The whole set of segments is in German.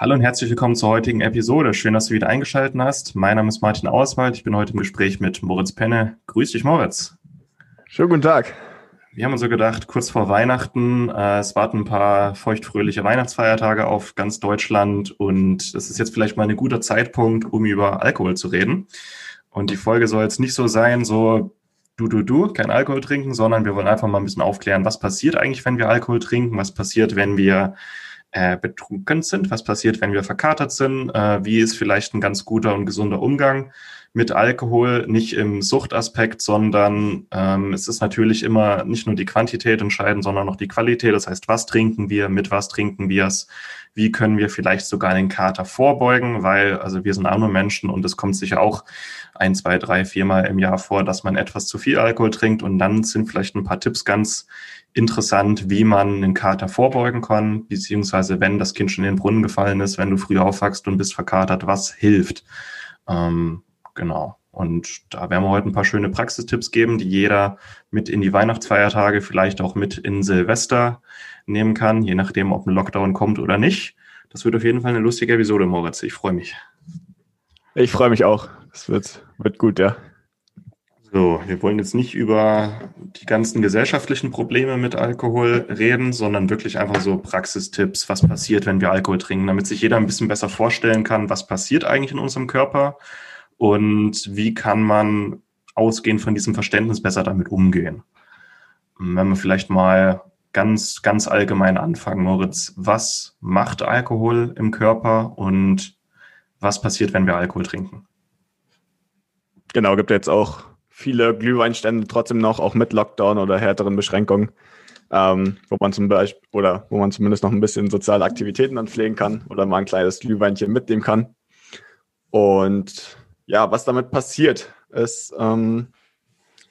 Hallo und herzlich willkommen zur heutigen Episode. Schön, dass du wieder eingeschaltet hast. Mein Name ist Martin Auswald. Ich bin heute im Gespräch mit Moritz Penne. Grüß dich, Moritz. Schönen guten Tag. Wir haben uns so gedacht, kurz vor Weihnachten, äh, es warten ein paar feuchtfröhliche Weihnachtsfeiertage auf ganz Deutschland und es ist jetzt vielleicht mal ein guter Zeitpunkt, um über Alkohol zu reden. Und die Folge soll jetzt nicht so sein, so du, du, du, kein Alkohol trinken, sondern wir wollen einfach mal ein bisschen aufklären, was passiert eigentlich, wenn wir Alkohol trinken, was passiert, wenn wir äh, betrunken sind, was passiert, wenn wir verkatert sind, äh, wie ist vielleicht ein ganz guter und gesunder Umgang mit Alkohol, nicht im Suchtaspekt, sondern ähm, es ist natürlich immer nicht nur die Quantität entscheidend, sondern auch die Qualität. Das heißt, was trinken wir, mit was trinken wir es, wie können wir vielleicht sogar einen Kater vorbeugen, weil also wir sind auch nur Menschen und es kommt sicher auch ein, zwei, drei, viermal im Jahr vor, dass man etwas zu viel Alkohol trinkt und dann sind vielleicht ein paar Tipps ganz interessant, wie man einen Kater vorbeugen kann, beziehungsweise wenn das Kind schon in den Brunnen gefallen ist, wenn du früh aufwachst und bist verkatert, was hilft. Ähm, genau. Und da werden wir heute ein paar schöne Praxistipps geben, die jeder mit in die Weihnachtsfeiertage, vielleicht auch mit in Silvester nehmen kann, je nachdem, ob ein Lockdown kommt oder nicht. Das wird auf jeden Fall eine lustige Episode, Moritz. Ich freue mich. Ich freue mich auch. Das wird, wird gut, ja. So, wir wollen jetzt nicht über die ganzen gesellschaftlichen Probleme mit Alkohol reden, sondern wirklich einfach so Praxistipps, was passiert, wenn wir Alkohol trinken, damit sich jeder ein bisschen besser vorstellen kann, was passiert eigentlich in unserem Körper und wie kann man ausgehend von diesem Verständnis besser damit umgehen. Wenn wir vielleicht mal ganz, ganz allgemein anfangen, Moritz, was macht Alkohol im Körper und was passiert, wenn wir Alkohol trinken? Genau, gibt jetzt auch viele Glühweinstände trotzdem noch, auch mit Lockdown oder härteren Beschränkungen, ähm, wo man zum Beispiel oder wo man zumindest noch ein bisschen soziale Aktivitäten dann pflegen kann oder mal ein kleines Glühweinchen mitnehmen kann. Und ja, was damit passiert, ist, ähm,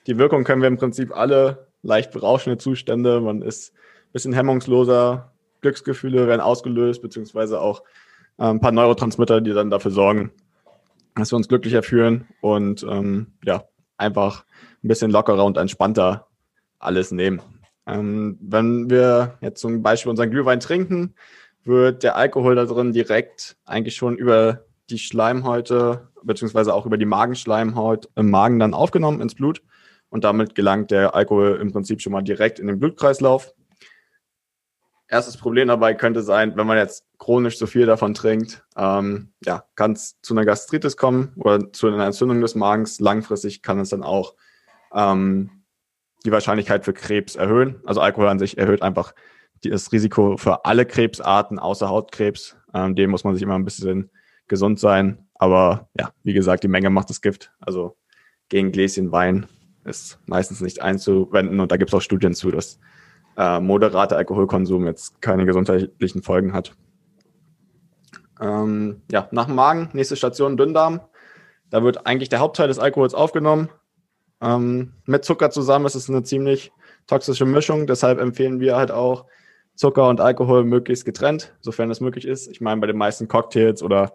die Wirkung können wir im Prinzip alle leicht berauschende Zustände. Man ist ein bisschen hemmungsloser, Glücksgefühle werden ausgelöst, beziehungsweise auch äh, ein paar Neurotransmitter, die dann dafür sorgen, dass wir uns glücklicher fühlen und ähm, ja, einfach ein bisschen lockerer und entspannter alles nehmen. Ähm, wenn wir jetzt zum Beispiel unseren Glühwein trinken, wird der Alkohol da drin direkt eigentlich schon über die Schleimhäute beziehungsweise auch über die Magenschleimhaut im Magen dann aufgenommen ins Blut und damit gelangt der Alkohol im Prinzip schon mal direkt in den Blutkreislauf. Erstes Problem dabei könnte sein, wenn man jetzt chronisch so viel davon trinkt, ähm, ja, kann es zu einer Gastritis kommen oder zu einer Entzündung des Magens. Langfristig kann es dann auch ähm, die Wahrscheinlichkeit für Krebs erhöhen. Also Alkohol an sich erhöht einfach das Risiko für alle Krebsarten außer Hautkrebs. Ähm, dem muss man sich immer ein bisschen gesund sein. Aber ja, wie gesagt, die Menge macht das Gift. Also gegen Gläschen Wein ist meistens nicht einzuwenden und da gibt es auch Studien zu, dass äh, moderater Alkoholkonsum jetzt keine gesundheitlichen Folgen hat. Ähm, ja, nach dem Magen, nächste Station Dünndarm. Da wird eigentlich der Hauptteil des Alkohols aufgenommen. Ähm, mit Zucker zusammen ist es eine ziemlich toxische Mischung. Deshalb empfehlen wir halt auch Zucker und Alkohol möglichst getrennt, sofern es möglich ist. Ich meine, bei den meisten Cocktails oder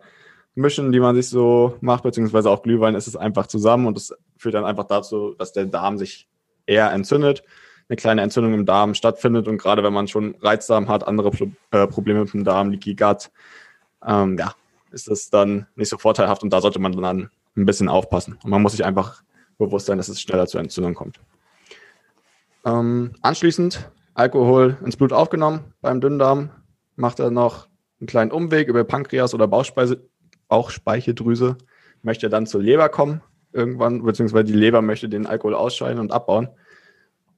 Mischen, die man sich so macht, beziehungsweise auch Glühwein, ist es einfach zusammen und das führt dann einfach dazu, dass der Darm sich eher entzündet eine kleine Entzündung im Darm stattfindet. Und gerade wenn man schon Reizdarm hat, andere äh, Probleme mit dem Darm, Leaky Gut, ähm, ja, ist das dann nicht so vorteilhaft. Und da sollte man dann ein bisschen aufpassen. Und man muss sich einfach bewusst sein, dass es schneller zur Entzündung kommt. Ähm, anschließend Alkohol ins Blut aufgenommen beim Dünndarm, macht er noch einen kleinen Umweg über Pankreas oder Bauchspeise, Bauchspeicheldrüse, möchte dann zur Leber kommen irgendwann, beziehungsweise die Leber möchte den Alkohol ausscheiden und abbauen.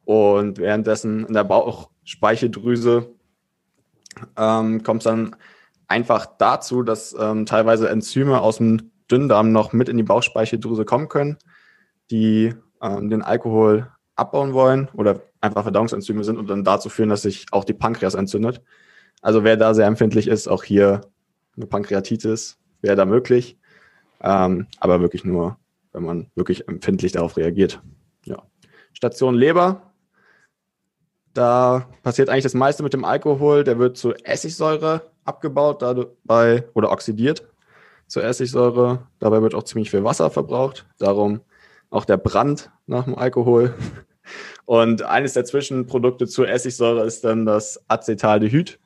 Und währenddessen in der Bauchspeicheldrüse ähm, kommt es dann einfach dazu, dass ähm, teilweise Enzyme aus dem Dünndarm noch mit in die Bauchspeicheldrüse kommen können, die ähm, den Alkohol abbauen wollen oder einfach Verdauungsenzyme sind und dann dazu führen, dass sich auch die Pankreas entzündet. Also wer da sehr empfindlich ist, auch hier eine Pankreatitis wäre da möglich, ähm, aber wirklich nur, wenn man wirklich empfindlich darauf reagiert. Ja. Station Leber da passiert eigentlich das meiste mit dem Alkohol. Der wird zu Essigsäure abgebaut dabei oder oxidiert zu Essigsäure. Dabei wird auch ziemlich viel Wasser verbraucht. Darum auch der Brand nach dem Alkohol. Und eines der Zwischenprodukte zur Essigsäure ist dann das Acetaldehyd.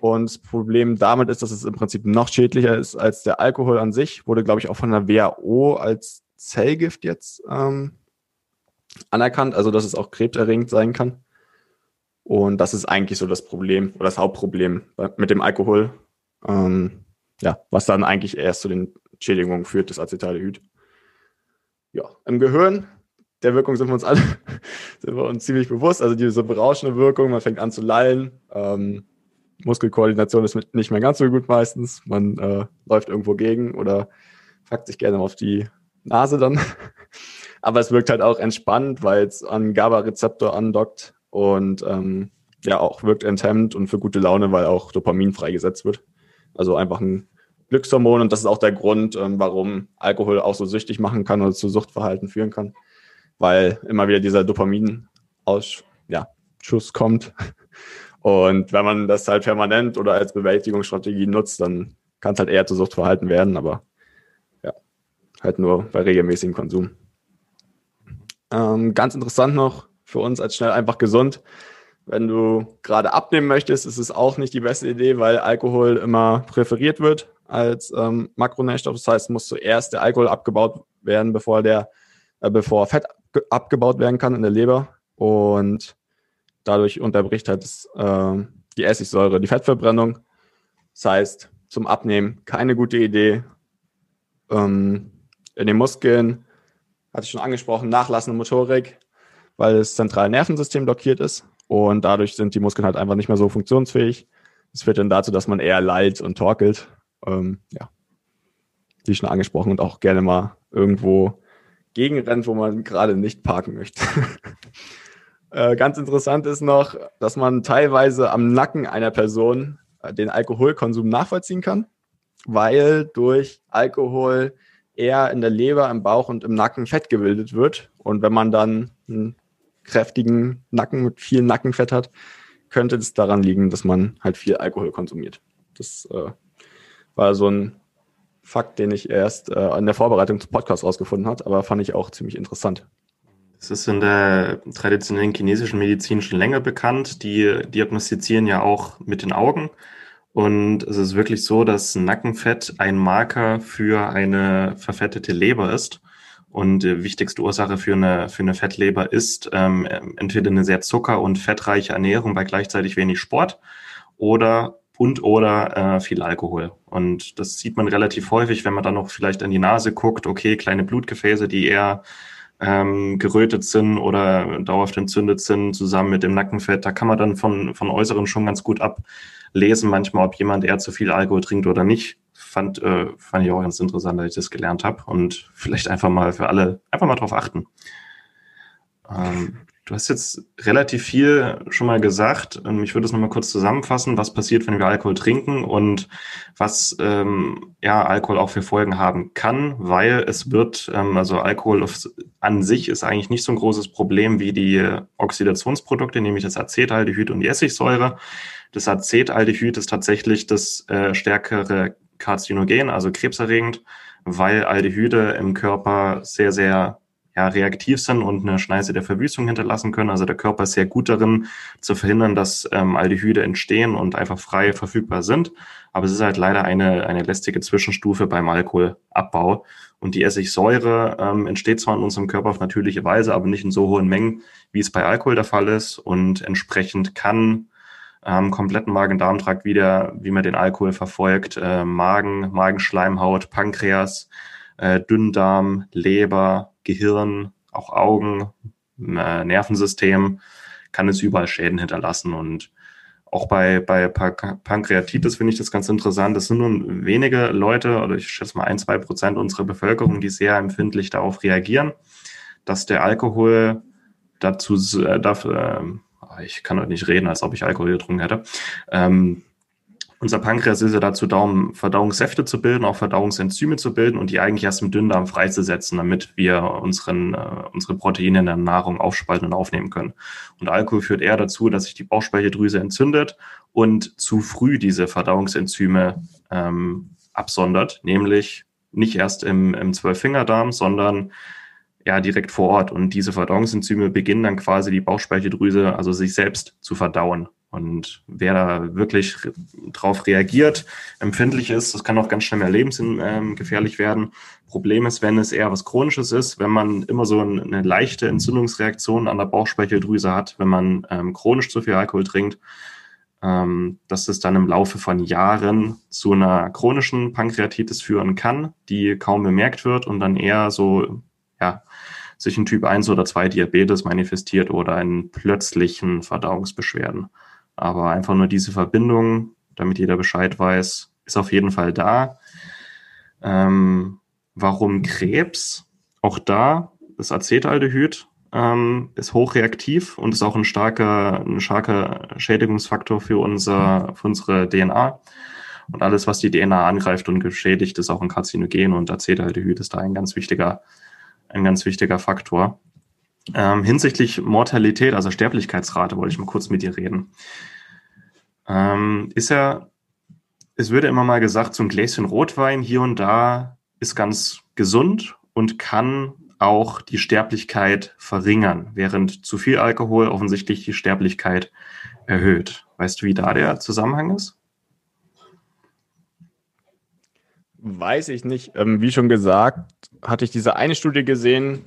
Und das Problem damit ist, dass es im Prinzip noch schädlicher ist als der Alkohol an sich. Wurde, glaube ich, auch von der WHO als Zellgift jetzt ähm, anerkannt, also dass es auch krebserregend sein kann. Und das ist eigentlich so das Problem oder das Hauptproblem mit dem Alkohol. Ähm, ja, was dann eigentlich erst zu den Schädigungen führt, das Acetaldehyd. Ja, im Gehirn, der Wirkung sind wir uns alle sind wir uns ziemlich bewusst. Also diese berauschende Wirkung, man fängt an zu lallen. Ähm, Muskelkoordination ist nicht mehr ganz so gut meistens. Man äh, läuft irgendwo gegen oder packt sich gerne auf die Nase dann. Aber es wirkt halt auch entspannt, weil es an GABA-Rezeptor andockt und ähm, ja auch wirkt enthemmt und für gute Laune, weil auch Dopamin freigesetzt wird. Also einfach ein Glückshormon und das ist auch der Grund, ähm, warum Alkohol auch so süchtig machen kann oder zu Suchtverhalten führen kann, weil immer wieder dieser Dopamin-Ausschuss ja, kommt. Und wenn man das halt permanent oder als Bewältigungsstrategie nutzt, dann kann es halt eher zu Suchtverhalten werden, aber ja, halt nur bei regelmäßigem Konsum. Ähm, ganz interessant noch für uns als schnell einfach gesund. Wenn du gerade abnehmen möchtest, ist es auch nicht die beste Idee, weil Alkohol immer präferiert wird als ähm, Makronährstoff. Das heißt, muss zuerst der Alkohol abgebaut werden, bevor der, äh, bevor Fett abgebaut werden kann in der Leber. Und dadurch unterbricht halt das, äh, die Essigsäure die Fettverbrennung. Das heißt, zum Abnehmen keine gute Idee. Ähm, in den Muskeln, hatte ich schon angesprochen, nachlassende Motorik, weil das zentrale Nervensystem blockiert ist. Und dadurch sind die Muskeln halt einfach nicht mehr so funktionsfähig. Das führt dann dazu, dass man eher lallt und torkelt ähm, ja, wie schon angesprochen und auch gerne mal irgendwo gegenrennt, wo man gerade nicht parken möchte. äh, ganz interessant ist noch, dass man teilweise am Nacken einer Person äh, den Alkoholkonsum nachvollziehen kann, weil durch Alkohol eher in der Leber, im Bauch und im Nacken Fett gebildet wird. Und wenn man dann einen kräftigen Nacken mit viel Nackenfett hat, könnte es daran liegen, dass man halt viel Alkohol konsumiert. Das äh, war so ein Fakt, den ich erst äh, in der Vorbereitung zum Podcast rausgefunden habe, aber fand ich auch ziemlich interessant. Es ist in der traditionellen chinesischen Medizin schon länger bekannt. Die diagnostizieren ja auch mit den Augen. Und es ist wirklich so, dass Nackenfett ein Marker für eine verfettete Leber ist. Und die wichtigste Ursache für eine, für eine Fettleber ist ähm, entweder eine sehr zucker- und fettreiche Ernährung bei gleichzeitig wenig Sport oder und oder äh, viel Alkohol. Und das sieht man relativ häufig, wenn man dann noch vielleicht an die Nase guckt, okay, kleine Blutgefäße, die eher ähm, gerötet sind oder dauerhaft entzündet sind, zusammen mit dem Nackenfett. Da kann man dann von, von Äußeren schon ganz gut ablesen, manchmal, ob jemand eher zu viel Alkohol trinkt oder nicht. Fand, äh, fand ich auch ganz interessant, dass ich das gelernt habe und vielleicht einfach mal für alle, einfach mal drauf achten. Ähm, Du hast jetzt relativ viel schon mal gesagt. Ähm, ich würde es nochmal kurz zusammenfassen, was passiert, wenn wir Alkohol trinken und was ähm, ja Alkohol auch für Folgen haben kann, weil es wird, ähm, also Alkohol an sich ist eigentlich nicht so ein großes Problem wie die Oxidationsprodukte, nämlich das Acetaldehyd und die Essigsäure. Das Acetaldehyd ist tatsächlich das äh, stärkere Karzinogen, also krebserregend, weil Aldehyde im Körper sehr, sehr ja, reaktiv sind und eine Schneise der Verwüstung hinterlassen können. Also der Körper ist sehr gut darin, zu verhindern, dass ähm, Aldehyde entstehen und einfach frei verfügbar sind. Aber es ist halt leider eine, eine lästige Zwischenstufe beim Alkoholabbau. Und die Essigsäure ähm, entsteht zwar in unserem Körper auf natürliche Weise, aber nicht in so hohen Mengen, wie es bei Alkohol der Fall ist. Und entsprechend kann ähm, kompletten Magen-Darm-Trakt wieder, wie man den Alkohol verfolgt, äh, Magen, Magenschleimhaut, Pankreas, äh, Dünndarm, Leber, Gehirn, auch Augen, äh, Nervensystem, kann es überall Schäden hinterlassen. Und auch bei, bei Pankreatitis finde ich das ganz interessant. Das sind nur wenige Leute, oder ich schätze mal ein, zwei Prozent unserer Bevölkerung, die sehr empfindlich darauf reagieren, dass der Alkohol dazu, äh, dafür, äh, ich kann heute nicht reden, als ob ich Alkohol getrunken hätte, ähm, unser Pankreas ist ja dazu da, um Verdauungssäfte zu bilden, auch Verdauungsenzyme zu bilden und die eigentlich erst im Dünndarm freizusetzen, damit wir unseren, äh, unsere Proteine in der Nahrung aufspalten und aufnehmen können. Und Alkohol führt eher dazu, dass sich die Bauchspeicheldrüse entzündet und zu früh diese Verdauungsenzyme ähm, absondert, nämlich nicht erst im, im Zwölffingerdarm, sondern ja direkt vor Ort. Und diese Verdauungsenzyme beginnen dann quasi die Bauchspeicheldrüse, also sich selbst zu verdauen. Und wer da wirklich drauf reagiert, empfindlich ist, das kann auch ganz schnell mehr lebensgefährlich ähm, werden. Problem ist, wenn es eher was Chronisches ist, wenn man immer so eine leichte Entzündungsreaktion an der Bauchspeicheldrüse hat, wenn man ähm, chronisch zu viel Alkohol trinkt, ähm, dass es dann im Laufe von Jahren zu einer chronischen Pankreatitis führen kann, die kaum bemerkt wird und dann eher so, ja, sich ein Typ 1 oder 2 Diabetes manifestiert oder in plötzlichen Verdauungsbeschwerden. Aber einfach nur diese Verbindung, damit jeder Bescheid weiß, ist auf jeden Fall da. Ähm, warum Krebs? Auch da, das Acetaldehyd ähm, ist hochreaktiv und ist auch ein starker, ein starker Schädigungsfaktor für, unser, für unsere DNA. Und alles, was die DNA angreift und geschädigt, ist auch ein Karzinogen und Acetaldehyd ist da ein ganz wichtiger, ein ganz wichtiger Faktor. Ähm, hinsichtlich Mortalität, also Sterblichkeitsrate, wollte ich mal kurz mit dir reden. Ähm, ist ja, es würde immer mal gesagt, so ein Gläschen Rotwein hier und da ist ganz gesund und kann auch die Sterblichkeit verringern, während zu viel Alkohol offensichtlich die Sterblichkeit erhöht. Weißt du, wie da der Zusammenhang ist? Weiß ich nicht. Ähm, wie schon gesagt, hatte ich diese eine Studie gesehen,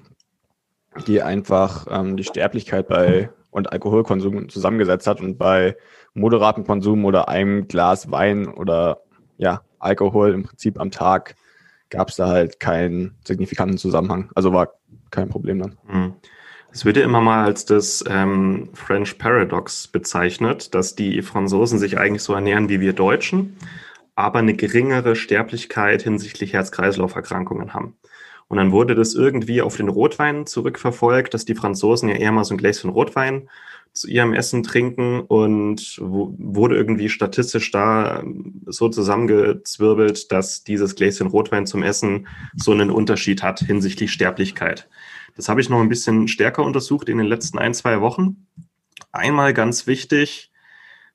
die einfach ähm, die Sterblichkeit bei und Alkoholkonsum zusammengesetzt hat und bei moderatem Konsum oder einem Glas Wein oder ja, Alkohol im Prinzip am Tag gab es da halt keinen signifikanten Zusammenhang. Also war kein Problem dann. Hm. Es wird ja immer mal als das ähm, French Paradox bezeichnet, dass die Franzosen sich eigentlich so ernähren wie wir Deutschen, aber eine geringere Sterblichkeit hinsichtlich Herz-Kreislauf-Erkrankungen haben. Und dann wurde das irgendwie auf den Rotwein zurückverfolgt, dass die Franzosen ja eher mal so ein Gläschen Rotwein zu ihrem Essen trinken und wurde irgendwie statistisch da so zusammengezwirbelt, dass dieses Gläschen Rotwein zum Essen so einen Unterschied hat hinsichtlich Sterblichkeit. Das habe ich noch ein bisschen stärker untersucht in den letzten ein, zwei Wochen. Einmal ganz wichtig,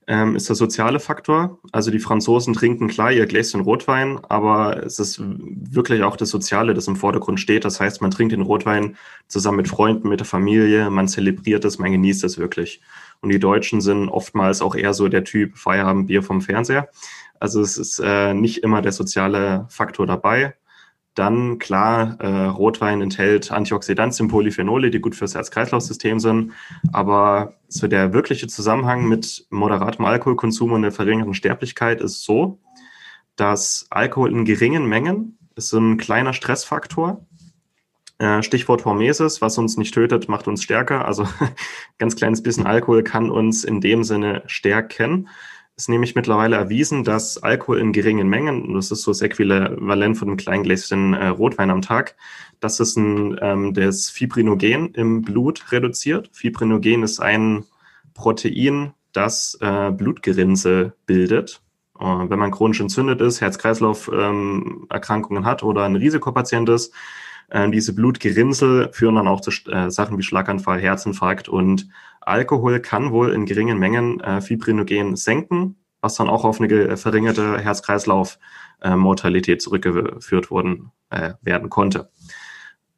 ähm, ist der soziale Faktor. Also die Franzosen trinken klar ihr Gläschen Rotwein, aber es ist wirklich auch das Soziale, das im Vordergrund steht. Das heißt, man trinkt den Rotwein zusammen mit Freunden, mit der Familie, man zelebriert es, man genießt es wirklich. Und die Deutschen sind oftmals auch eher so der Typ Feierabendbier vom Fernseher. Also es ist äh, nicht immer der soziale Faktor dabei. Dann klar, äh, Rotwein enthält Antioxidantien, Polyphenole, die gut fürs Herz-Kreislauf-System sind. Aber so der wirkliche Zusammenhang mit moderatem Alkoholkonsum und der verringerten Sterblichkeit ist so, dass Alkohol in geringen Mengen ist ein kleiner Stressfaktor. Äh, Stichwort Hormesis, was uns nicht tötet, macht uns stärker. Also ganz kleines bisschen Alkohol kann uns in dem Sinne stärken ist nämlich mittlerweile erwiesen, dass Alkohol in geringen Mengen, das ist so das Äquivalent von einem kleinen Gläschen äh, Rotwein am Tag, dass es ein, ähm, das Fibrinogen im Blut reduziert. Fibrinogen ist ein Protein, das äh, Blutgerinnsel bildet. Äh, wenn man chronisch entzündet ist, Herz-Kreislauf-Erkrankungen ähm, hat oder ein Risikopatient ist, äh, diese Blutgerinnsel führen dann auch zu äh, Sachen wie Schlaganfall, Herzinfarkt und Alkohol kann wohl in geringen Mengen äh, Fibrinogen senken, was dann auch auf eine verringerte Herz-Kreislauf-Mortalität zurückgeführt worden, äh, werden konnte.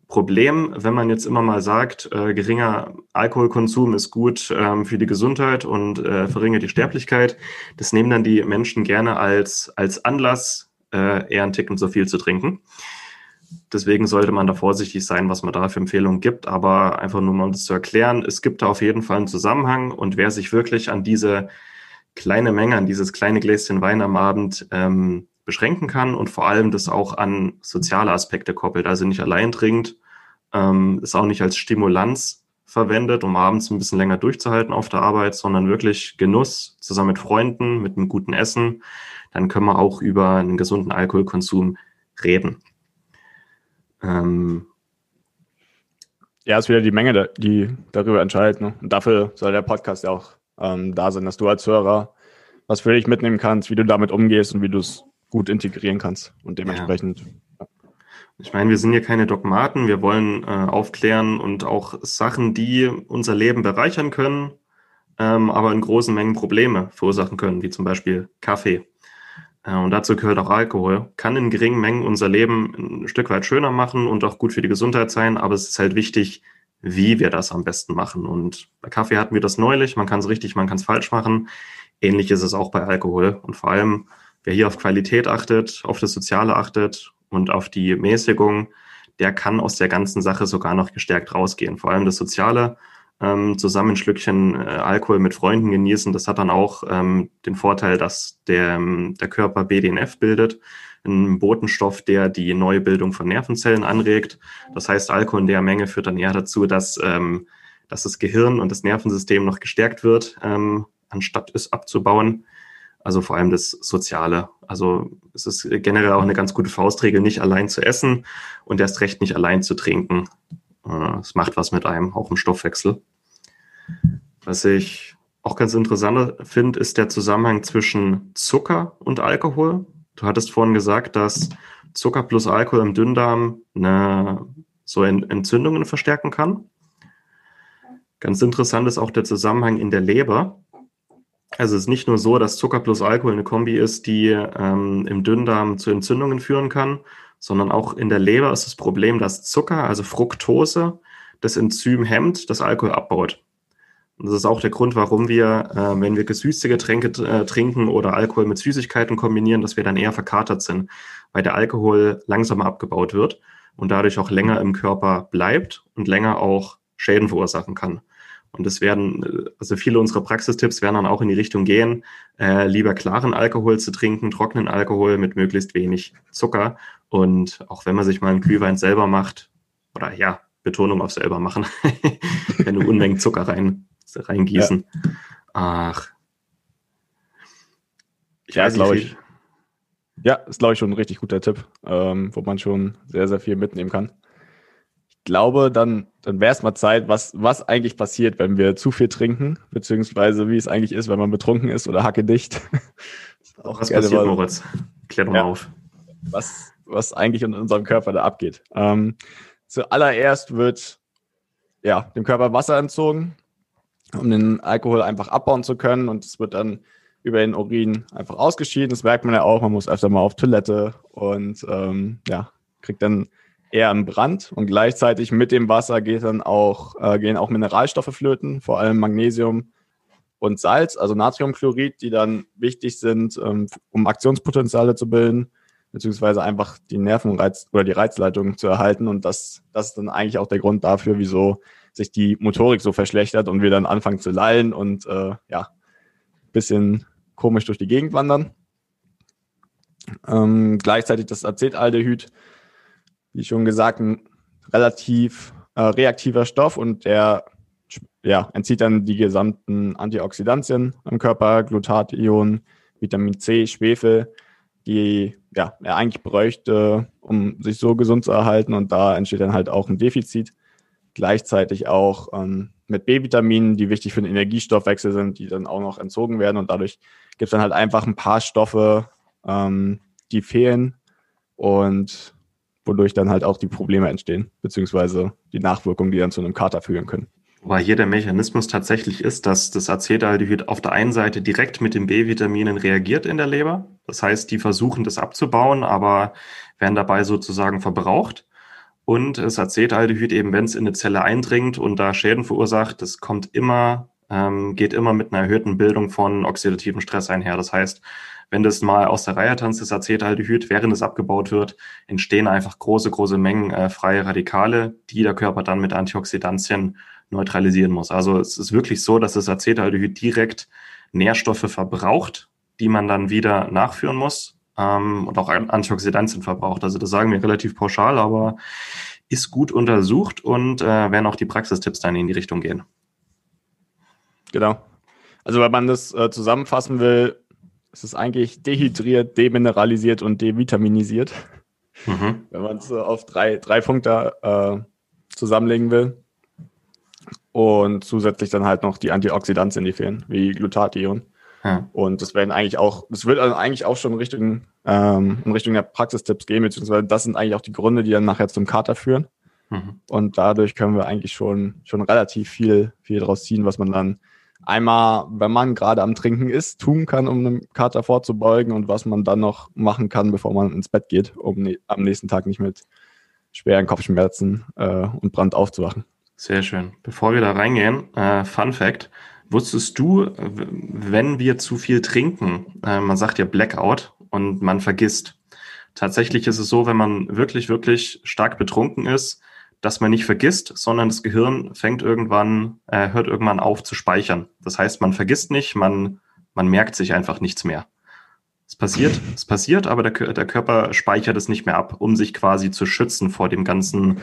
Problem, wenn man jetzt immer mal sagt, äh, geringer Alkoholkonsum ist gut ähm, für die Gesundheit und äh, verringert die Sterblichkeit, das nehmen dann die Menschen gerne als, als Anlass, äh, eher einen Ticken zu viel zu trinken. Deswegen sollte man da vorsichtig sein, was man da für Empfehlungen gibt. Aber einfach nur mal um das zu erklären, es gibt da auf jeden Fall einen Zusammenhang. Und wer sich wirklich an diese kleine Menge, an dieses kleine Gläschen Wein am Abend ähm, beschränken kann und vor allem das auch an soziale Aspekte koppelt, also nicht allein trinkt, ähm, ist auch nicht als Stimulanz verwendet, um abends ein bisschen länger durchzuhalten auf der Arbeit, sondern wirklich Genuss zusammen mit Freunden, mit einem guten Essen, dann können wir auch über einen gesunden Alkoholkonsum reden. Ähm, ja, ist wieder die Menge, die darüber entscheidet. Ne? Und dafür soll der Podcast ja auch ähm, da sein, dass du als Hörer was für dich mitnehmen kannst, wie du damit umgehst und wie du es gut integrieren kannst. Und dementsprechend. Ja. Ich meine, wir sind hier keine Dogmaten, wir wollen äh, aufklären und auch Sachen, die unser Leben bereichern können, ähm, aber in großen Mengen Probleme verursachen können, wie zum Beispiel Kaffee. Äh, und dazu gehört auch Alkohol. Kann in geringen Mengen unser Leben ein Stück weit schöner machen und auch gut für die Gesundheit sein, aber es ist halt wichtig, wie wir das am besten machen. Und bei Kaffee hatten wir das neulich, man kann es richtig, man kann es falsch machen. Ähnlich ist es auch bei Alkohol. Und vor allem, wer hier auf Qualität achtet, auf das Soziale achtet und auf die Mäßigung, der kann aus der ganzen Sache sogar noch gestärkt rausgehen. Vor allem das Soziale, ähm, zusammen ein Schlückchen äh, Alkohol mit Freunden genießen, das hat dann auch ähm, den Vorteil, dass der, ähm, der Körper BDNF bildet, ein Botenstoff, der die Neubildung von Nervenzellen anregt. Das heißt, Alkohol in der Menge führt dann eher dazu, dass, ähm, dass das Gehirn und das Nervensystem noch gestärkt wird, ähm, anstatt es abzubauen. Also vor allem das Soziale. Also es ist generell auch eine ganz gute Faustregel, nicht allein zu essen und erst recht nicht allein zu trinken. Äh, es macht was mit einem, auch im Stoffwechsel. Was ich auch ganz interessant finde, ist der Zusammenhang zwischen Zucker und Alkohol. Du hattest vorhin gesagt, dass Zucker plus Alkohol im Dünndarm eine, so Entzündungen verstärken kann. Ganz interessant ist auch der Zusammenhang in der Leber. Also es ist nicht nur so, dass Zucker plus Alkohol eine Kombi ist, die ähm, im Dünndarm zu Entzündungen führen kann, sondern auch in der Leber ist das Problem, dass Zucker, also Fructose, das Enzym hemmt, das Alkohol abbaut. Und das ist auch der Grund, warum wir, äh, wenn wir gesüßte Getränke äh, trinken oder Alkohol mit Süßigkeiten kombinieren, dass wir dann eher verkatert sind, weil der Alkohol langsamer abgebaut wird und dadurch auch länger im Körper bleibt und länger auch Schäden verursachen kann. Und es werden, also viele unserer Praxistipps werden dann auch in die Richtung gehen, äh, lieber klaren Alkohol zu trinken, trockenen Alkohol mit möglichst wenig Zucker. Und auch wenn man sich mal einen Glühwein selber macht, oder ja, Betonung auf selber machen, keine Unmengen Zucker rein, reingießen. Ja. Ach. Ich ja, weiß glaube ich. Ja, ist glaube ich schon ein richtig guter Tipp, ähm, wo man schon sehr, sehr viel mitnehmen kann glaube, dann, dann wäre es mal Zeit, was, was eigentlich passiert, wenn wir zu viel trinken, beziehungsweise wie es eigentlich ist, wenn man betrunken ist oder hacke dicht. was passiert, mal, Moritz? Klär doch ja, mal auf. Was, was eigentlich in unserem Körper da abgeht. Ähm, zuallererst wird ja, dem Körper Wasser entzogen, um den Alkohol einfach abbauen zu können und es wird dann über den Urin einfach ausgeschieden. Das merkt man ja auch, man muss öfter mal auf Toilette und ähm, ja, kriegt dann eher im Brand und gleichzeitig mit dem Wasser geht dann auch, äh, gehen auch Mineralstoffe flöten, vor allem Magnesium und Salz, also Natriumchlorid, die dann wichtig sind, ähm, um Aktionspotenziale zu bilden, beziehungsweise einfach die Nervenreiz oder die Reizleitung zu erhalten. Und das, das ist dann eigentlich auch der Grund dafür, wieso sich die Motorik so verschlechtert und wir dann anfangen zu lallen und äh, ja, bisschen komisch durch die Gegend wandern. Ähm, gleichzeitig das Acetaldehyd wie schon gesagt, ein relativ äh, reaktiver Stoff und der ja, entzieht dann die gesamten Antioxidantien im Körper, Glutathion, Vitamin C, Schwefel, die ja, er eigentlich bräuchte, um sich so gesund zu erhalten. Und da entsteht dann halt auch ein Defizit. Gleichzeitig auch ähm, mit B-Vitaminen, die wichtig für den Energiestoffwechsel sind, die dann auch noch entzogen werden. Und dadurch gibt es dann halt einfach ein paar Stoffe, ähm, die fehlen. Und wodurch dann halt auch die Probleme entstehen, beziehungsweise die Nachwirkungen, die dann zu einem Kater führen können. Wobei hier der Mechanismus tatsächlich ist, dass das Acetaldehyd auf der einen Seite direkt mit den B-Vitaminen reagiert in der Leber. Das heißt, die versuchen das abzubauen, aber werden dabei sozusagen verbraucht. Und das Acetaldehyd eben, wenn es in eine Zelle eindringt und da Schäden verursacht, das kommt immer, ähm, geht immer mit einer erhöhten Bildung von oxidativen Stress einher. Das heißt, wenn das mal aus der Reihe tanzt, das Acetaldehyd, während es abgebaut wird, entstehen einfach große, große Mengen äh, freie Radikale, die der Körper dann mit Antioxidantien neutralisieren muss. Also es ist wirklich so, dass das Acetaldehyd direkt Nährstoffe verbraucht, die man dann wieder nachführen muss ähm, und auch Antioxidantien verbraucht. Also das sagen wir relativ pauschal, aber ist gut untersucht und äh, werden auch die Praxistipps dann in die Richtung gehen. Genau. Also wenn man das äh, zusammenfassen will, es ist eigentlich dehydriert, demineralisiert und devitaminisiert. Mhm. Wenn man es so auf drei, drei Punkte äh, zusammenlegen will. Und zusätzlich dann halt noch die Antioxidantien, die fehlen, wie Glutathion. Ja. Und das werden eigentlich auch, das wird also eigentlich auch schon in Richtung, ähm, in Richtung der Praxistipps gehen, beziehungsweise das sind eigentlich auch die Gründe, die dann nachher zum Kater führen. Mhm. Und dadurch können wir eigentlich schon, schon relativ viel, viel draus ziehen, was man dann einmal, wenn man gerade am Trinken ist, tun kann, um einem Kater vorzubeugen und was man dann noch machen kann, bevor man ins Bett geht, um ne am nächsten Tag nicht mit schweren Kopfschmerzen äh, und Brand aufzuwachen. Sehr schön. Bevor wir da reingehen, äh, Fun Fact. Wusstest du, wenn wir zu viel trinken, äh, man sagt ja Blackout und man vergisst. Tatsächlich ist es so, wenn man wirklich, wirklich stark betrunken ist, dass man nicht vergisst, sondern das Gehirn fängt irgendwann, äh, hört irgendwann auf zu speichern. Das heißt, man vergisst nicht, man, man merkt sich einfach nichts mehr. Es passiert, es passiert, aber der, der Körper speichert es nicht mehr ab, um sich quasi zu schützen vor dem ganzen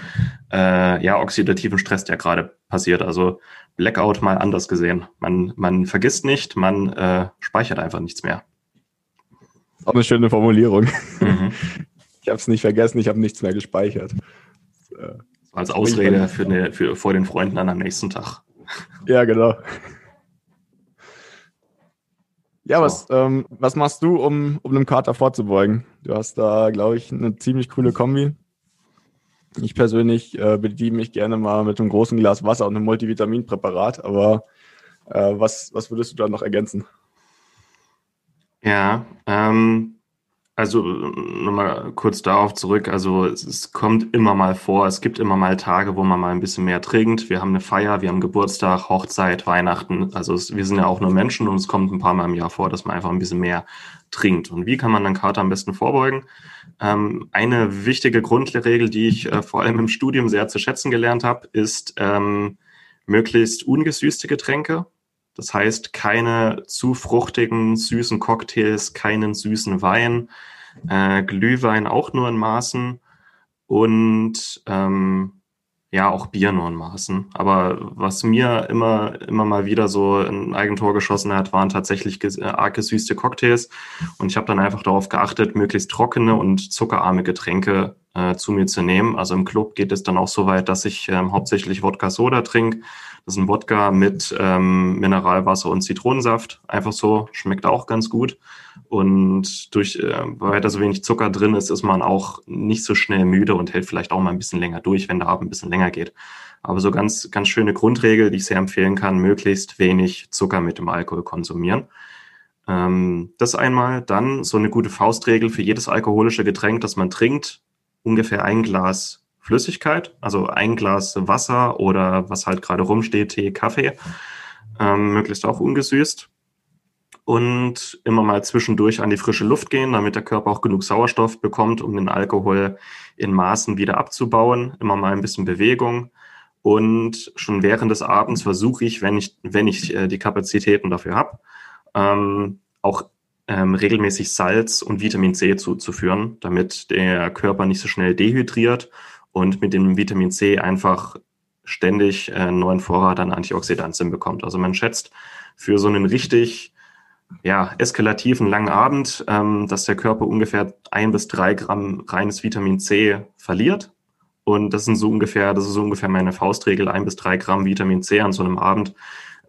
äh, ja, oxidativen Stress, der gerade passiert. Also Blackout mal anders gesehen. Man, man vergisst nicht, man äh, speichert einfach nichts mehr. Auch eine schöne Formulierung. Mhm. Ich habe es nicht vergessen, ich habe nichts mehr gespeichert. Äh, Als Ausrede für, eine, für vor den Freunden dann am nächsten Tag. Ja, genau. Ja, so. was, ähm, was machst du, um, um einem Kater vorzubeugen? Du hast da, glaube ich, eine ziemlich coole Kombi. Ich persönlich äh, bediene mich gerne mal mit einem großen Glas Wasser und einem Multivitaminpräparat, aber äh, was, was würdest du da noch ergänzen? Ja, ähm, also nochmal kurz darauf zurück. Also es, kommt immer mal vor, es gibt immer mal Tage, wo man mal ein bisschen mehr trinkt. Wir haben eine Feier, wir haben Geburtstag, Hochzeit, Weihnachten. Also es, wir sind ja auch nur Menschen und es kommt ein paar Mal im Jahr vor, dass man einfach ein bisschen mehr trinkt. Und wie kann man dann Kater am besten vorbeugen? Ähm, eine wichtige Grundregel, die ich äh, vor allem im Studium sehr zu schätzen gelernt habe, ist ähm, möglichst ungesüßte Getränke. Das heißt, keine zu fruchtigen, süßen Cocktails, keinen süßen Wein, äh, Glühwein auch nur in Maßen und ähm, ja, auch Bier nur in Maßen. Aber was mir immer, immer mal wieder so ein Eigentor geschossen hat, waren tatsächlich äh, arg gesüßte Cocktails. Und ich habe dann einfach darauf geachtet, möglichst trockene und zuckerarme Getränke äh, zu mir zu nehmen. Also im Club geht es dann auch so weit, dass ich ähm, hauptsächlich Wodka Soda trinke das ist ein Wodka mit ähm, Mineralwasser und Zitronensaft. Einfach so, schmeckt auch ganz gut. Und durch, äh, weil da so wenig Zucker drin ist, ist man auch nicht so schnell müde und hält vielleicht auch mal ein bisschen länger durch, wenn der Abend ein bisschen länger geht. Aber so ganz, ganz schöne Grundregel, die ich sehr empfehlen kann, möglichst wenig Zucker mit dem Alkohol konsumieren. Ähm, das einmal. Dann so eine gute Faustregel für jedes alkoholische Getränk, das man trinkt, ungefähr ein Glas Flüssigkeit, also ein Glas Wasser oder was halt gerade rumsteht, Tee, Kaffee, ähm, möglichst auch ungesüßt. Und immer mal zwischendurch an die frische Luft gehen, damit der Körper auch genug Sauerstoff bekommt, um den Alkohol in Maßen wieder abzubauen. Immer mal ein bisschen Bewegung. Und schon während des Abends versuche ich, wenn ich, wenn ich äh, die Kapazitäten dafür habe, ähm, auch ähm, regelmäßig Salz und Vitamin C zuzuführen, damit der Körper nicht so schnell dehydriert und mit dem Vitamin C einfach ständig äh, einen neuen Vorrat an Antioxidantien bekommt. Also man schätzt für so einen richtig ja, eskalativen langen Abend, ähm, dass der Körper ungefähr ein bis drei Gramm reines Vitamin C verliert. Und das sind so ungefähr, das ist so ungefähr meine Faustregel, ein bis drei Gramm Vitamin C an so einem Abend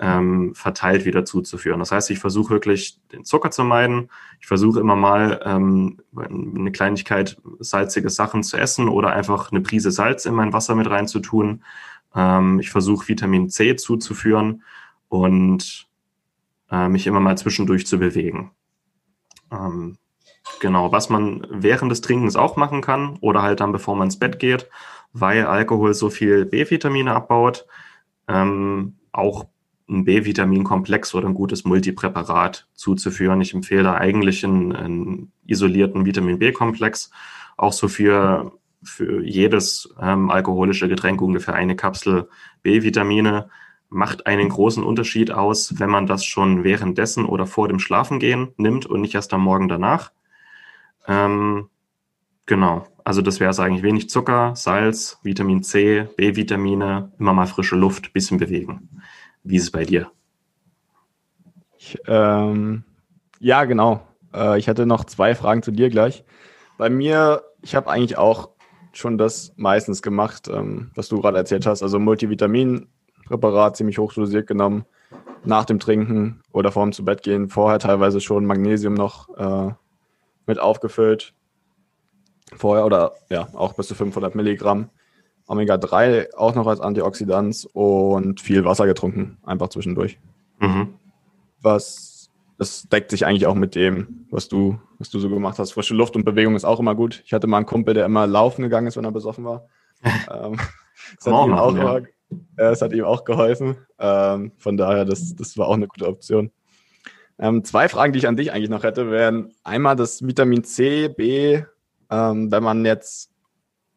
ähm, verteilt wieder zuzuführen. Das heißt, ich versuche wirklich den Zucker zu meiden. Ich versuche immer mal ähm, eine Kleinigkeit salzige Sachen zu essen oder einfach eine Prise Salz in mein Wasser mit reinzutun. Ähm, ich versuche Vitamin C zuzuführen und äh, mich immer mal zwischendurch zu bewegen. Ähm, genau, was man während des Trinkens auch machen kann oder halt dann, bevor man ins Bett geht, weil Alkohol so viel B-Vitamine abbaut, ähm, auch ein B-Vitaminkomplex oder ein gutes Multipräparat zuzuführen. Ich empfehle eigentlich einen, einen isolierten Vitamin B-Komplex, auch so für, für jedes ähm, alkoholische Getränk ungefähr eine Kapsel B-Vitamine. Macht einen großen Unterschied aus, wenn man das schon währenddessen oder vor dem Schlafengehen nimmt und nicht erst am Morgen danach. Ähm, genau, also das wäre es eigentlich. Wenig Zucker, Salz, Vitamin C, B-Vitamine, immer mal frische Luft, bisschen bewegen. Wie ist es bei dir? Ich, ähm, ja, genau. Äh, ich hatte noch zwei Fragen zu dir gleich. Bei mir, ich habe eigentlich auch schon das meistens gemacht, ähm, was du gerade erzählt hast. Also Multivitaminpräparat ziemlich hochdosiert genommen, nach dem Trinken oder vorm zu Bett gehen. Vorher teilweise schon Magnesium noch äh, mit aufgefüllt. Vorher oder ja, auch bis zu 500 Milligramm. Omega-3 auch noch als Antioxidant und viel Wasser getrunken, einfach zwischendurch. Mhm. Was, das deckt sich eigentlich auch mit dem, was du, was du so gemacht hast. Frische Luft und Bewegung ist auch immer gut. Ich hatte mal einen Kumpel, der immer laufen gegangen ist, wenn er besoffen war. ähm, das hat ihm auch ja. Es hat ihm auch geholfen. Ähm, von daher, das, das war auch eine gute Option. Ähm, zwei Fragen, die ich an dich eigentlich noch hätte, wären einmal das Vitamin C, B, ähm, wenn man jetzt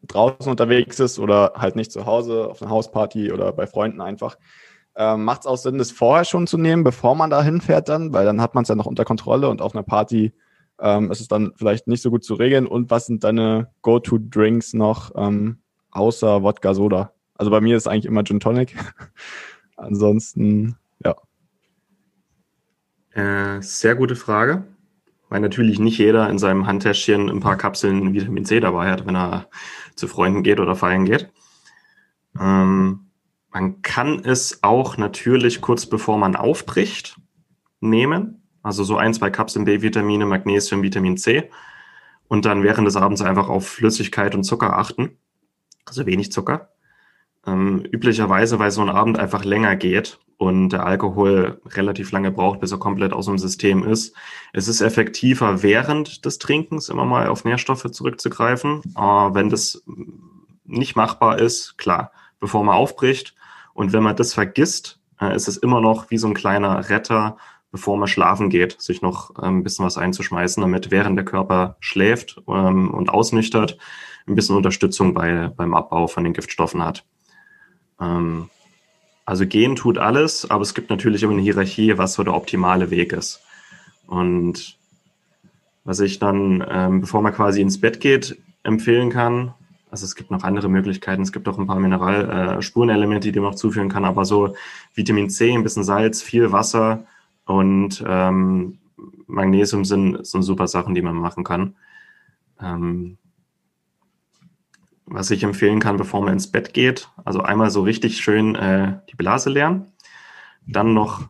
draußen unterwegs ist oder halt nicht zu Hause auf einer Hausparty oder bei Freunden einfach. Ähm, Macht es auch Sinn, das vorher schon zu nehmen, bevor man da hinfährt dann? Weil dann hat man es ja noch unter Kontrolle und auf einer Party ähm, ist es dann vielleicht nicht so gut zu regeln. Und was sind deine Go-To-Drinks noch ähm, außer Wodka Soda? Also bei mir ist eigentlich immer Gin Tonic. Ansonsten, ja. Äh, sehr gute Frage. Weil natürlich nicht jeder in seinem Handtäschchen ein paar Kapseln Vitamin C dabei hat, wenn er zu Freunden geht oder feiern geht. Ähm, man kann es auch natürlich kurz bevor man aufbricht nehmen. Also so ein, zwei Kapseln B-Vitamine, Magnesium, Vitamin C. Und dann während des Abends einfach auf Flüssigkeit und Zucker achten. Also wenig Zucker. Ähm, üblicherweise, weil so ein Abend einfach länger geht und der Alkohol relativ lange braucht, bis er komplett aus dem System ist. Es ist effektiver, während des Trinkens immer mal auf Nährstoffe zurückzugreifen. Äh, wenn das nicht machbar ist, klar, bevor man aufbricht, und wenn man das vergisst, äh, ist es immer noch wie so ein kleiner Retter, bevor man schlafen geht, sich noch ähm, ein bisschen was einzuschmeißen, damit während der Körper schläft ähm, und ausnüchtert, ein bisschen Unterstützung bei, beim Abbau von den Giftstoffen hat. Ähm, also gehen tut alles, aber es gibt natürlich immer eine Hierarchie, was so der optimale Weg ist. Und was ich dann, ähm, bevor man quasi ins Bett geht, empfehlen kann, also es gibt noch andere Möglichkeiten. Es gibt auch ein paar Mineralspurenelemente, äh, die man noch zuführen kann, aber so Vitamin C, ein bisschen Salz, viel Wasser und ähm, Magnesium sind, sind super Sachen, die man machen kann. Ähm, was ich empfehlen kann, bevor man ins Bett geht, also einmal so richtig schön äh, die Blase leeren, dann noch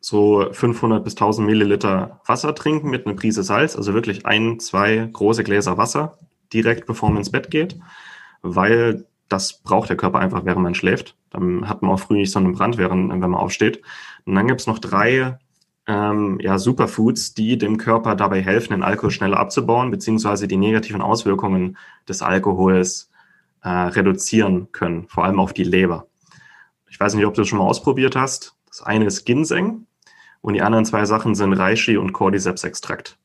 so 500 bis 1000 Milliliter Wasser trinken mit einer Prise Salz, also wirklich ein, zwei große Gläser Wasser direkt bevor man ins Bett geht, weil das braucht der Körper einfach, während man schläft. Dann hat man auch früh nicht so einen Brand, während, wenn man aufsteht. Und dann gibt es noch drei ähm, ja, Superfoods, die dem Körper dabei helfen, den Alkohol schneller abzubauen, beziehungsweise die negativen Auswirkungen des Alkohols äh, reduzieren können, vor allem auf die Leber. Ich weiß nicht, ob du das schon mal ausprobiert hast. Das eine ist Ginseng und die anderen zwei Sachen sind Reishi und Cordyceps-Extrakt.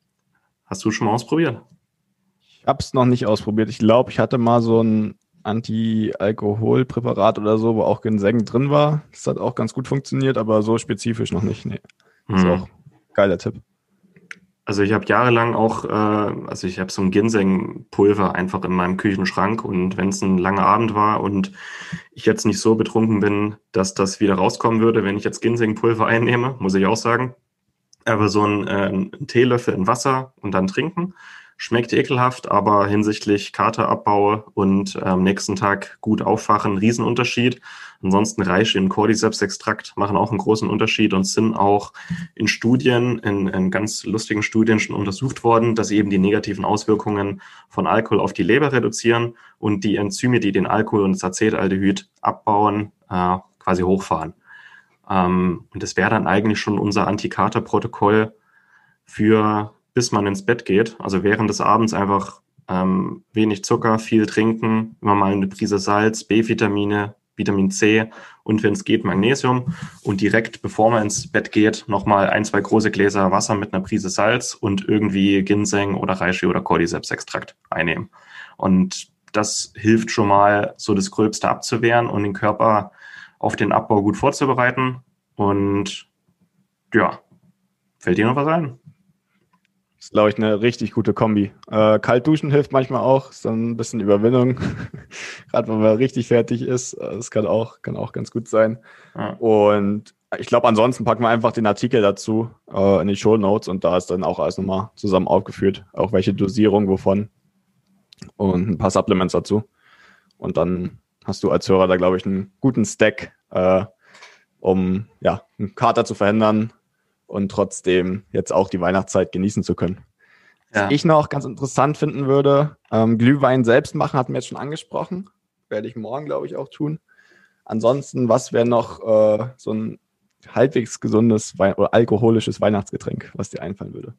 Hast du schon mal ausprobiert? Ich habe es noch nicht ausprobiert. Ich glaube, ich hatte mal so ein Anti-Alkohol-Präparat oder so, wo auch Ginseng drin war. Das hat auch ganz gut funktioniert, aber so spezifisch noch nicht. Nee. Das ist hm. auch ein geiler Tipp. Also ich habe jahrelang auch, äh, also ich habe so ein Ginseng-Pulver einfach in meinem Küchenschrank und wenn es ein langer Abend war und ich jetzt nicht so betrunken bin, dass das wieder rauskommen würde, wenn ich jetzt Ginseng-Pulver einnehme, muss ich auch sagen. Aber so ein, äh, ein Teelöffel in Wasser und dann trinken Schmeckt ekelhaft, aber hinsichtlich Katerabbau und am ähm, nächsten Tag gut aufwachen, Riesenunterschied. Ansonsten Reishi und Cordyceps-Extrakt machen auch einen großen Unterschied und sind auch in Studien, in, in ganz lustigen Studien schon untersucht worden, dass sie eben die negativen Auswirkungen von Alkohol auf die Leber reduzieren und die Enzyme, die den Alkohol und das Acetaldehyd abbauen, äh, quasi hochfahren. Ähm, und das wäre dann eigentlich schon unser Antikater-Protokoll für bis man ins Bett geht. Also während des Abends einfach ähm, wenig Zucker, viel trinken, immer mal eine Prise Salz, B-Vitamine, Vitamin C und wenn es geht Magnesium und direkt bevor man ins Bett geht nochmal ein, zwei große Gläser Wasser mit einer Prise Salz und irgendwie Ginseng oder Reishi oder Cordyceps-Extrakt einnehmen. Und das hilft schon mal, so das Gröbste abzuwehren und den Körper auf den Abbau gut vorzubereiten. Und ja, fällt dir noch was ein? Ist, glaube ich, eine richtig gute Kombi. Äh, kalt duschen hilft manchmal auch, ist dann ein bisschen Überwindung. Gerade wenn man richtig fertig ist. Das kann auch, kann auch ganz gut sein. Ja. Und ich glaube, ansonsten packen wir einfach den Artikel dazu äh, in die Show Notes und da ist dann auch alles nochmal zusammen aufgeführt. Auch welche Dosierung, wovon. Und ein paar Supplements dazu. Und dann hast du als Hörer da, glaube ich, einen guten Stack, äh, um ja, einen Kater zu verhindern, und trotzdem jetzt auch die Weihnachtszeit genießen zu können. Ja. Was ich noch ganz interessant finden würde, ähm, Glühwein selbst machen, hatten wir jetzt schon angesprochen. Werde ich morgen, glaube ich, auch tun. Ansonsten, was wäre noch äh, so ein halbwegs gesundes Wein oder alkoholisches Weihnachtsgetränk, was dir einfallen würde?